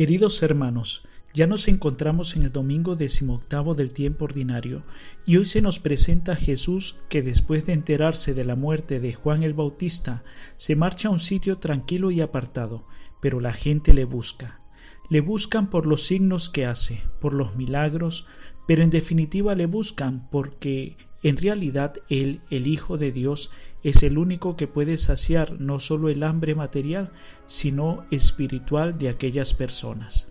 Queridos hermanos, ya nos encontramos en el domingo decimoctavo del tiempo ordinario y hoy se nos presenta Jesús que después de enterarse de la muerte de Juan el Bautista se marcha a un sitio tranquilo y apartado, pero la gente le busca. Le buscan por los signos que hace, por los milagros, pero en definitiva le buscan porque en realidad Él, el Hijo de Dios, es el único que puede saciar no solo el hambre material, sino espiritual de aquellas personas.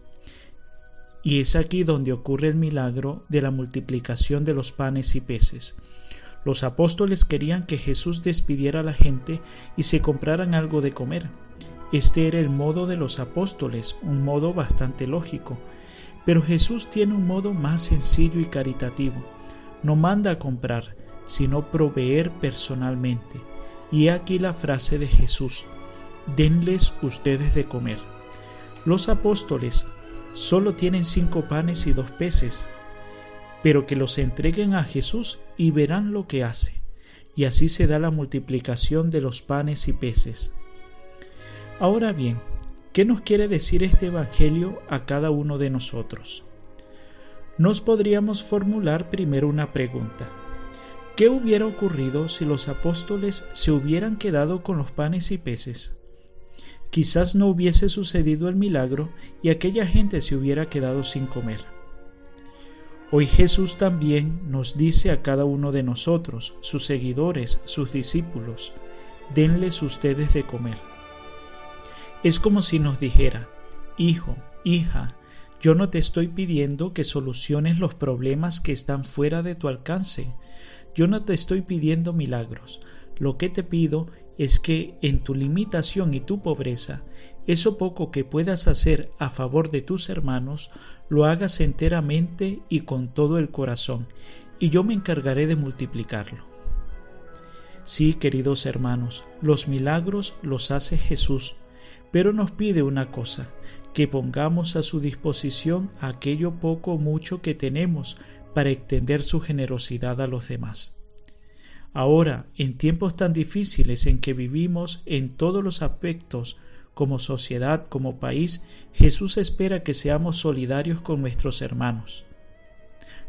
Y es aquí donde ocurre el milagro de la multiplicación de los panes y peces. Los apóstoles querían que Jesús despidiera a la gente y se compraran algo de comer. Este era el modo de los apóstoles, un modo bastante lógico. Pero Jesús tiene un modo más sencillo y caritativo no manda a comprar, sino proveer personalmente. Y aquí la frase de Jesús, denles ustedes de comer. Los apóstoles solo tienen cinco panes y dos peces, pero que los entreguen a Jesús y verán lo que hace. Y así se da la multiplicación de los panes y peces. Ahora bien, ¿qué nos quiere decir este Evangelio a cada uno de nosotros? Nos podríamos formular primero una pregunta. ¿Qué hubiera ocurrido si los apóstoles se hubieran quedado con los panes y peces? Quizás no hubiese sucedido el milagro y aquella gente se hubiera quedado sin comer. Hoy Jesús también nos dice a cada uno de nosotros, sus seguidores, sus discípulos, denles ustedes de comer. Es como si nos dijera, Hijo, hija, yo no te estoy pidiendo que soluciones los problemas que están fuera de tu alcance. Yo no te estoy pidiendo milagros. Lo que te pido es que en tu limitación y tu pobreza, eso poco que puedas hacer a favor de tus hermanos, lo hagas enteramente y con todo el corazón, y yo me encargaré de multiplicarlo. Sí, queridos hermanos, los milagros los hace Jesús, pero nos pide una cosa, que pongamos a su disposición aquello poco o mucho que tenemos para extender su generosidad a los demás. Ahora, en tiempos tan difíciles en que vivimos en todos los aspectos, como sociedad, como país, Jesús espera que seamos solidarios con nuestros hermanos.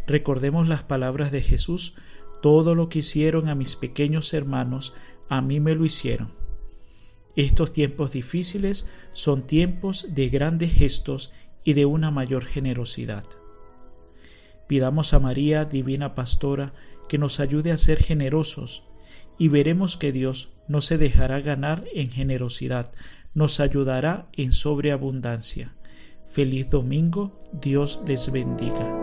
Recordemos las palabras de Jesús, todo lo que hicieron a mis pequeños hermanos, a mí me lo hicieron. Estos tiempos difíciles son tiempos de grandes gestos y de una mayor generosidad. Pidamos a María, Divina Pastora, que nos ayude a ser generosos y veremos que Dios no se dejará ganar en generosidad, nos ayudará en sobreabundancia. Feliz domingo, Dios les bendiga.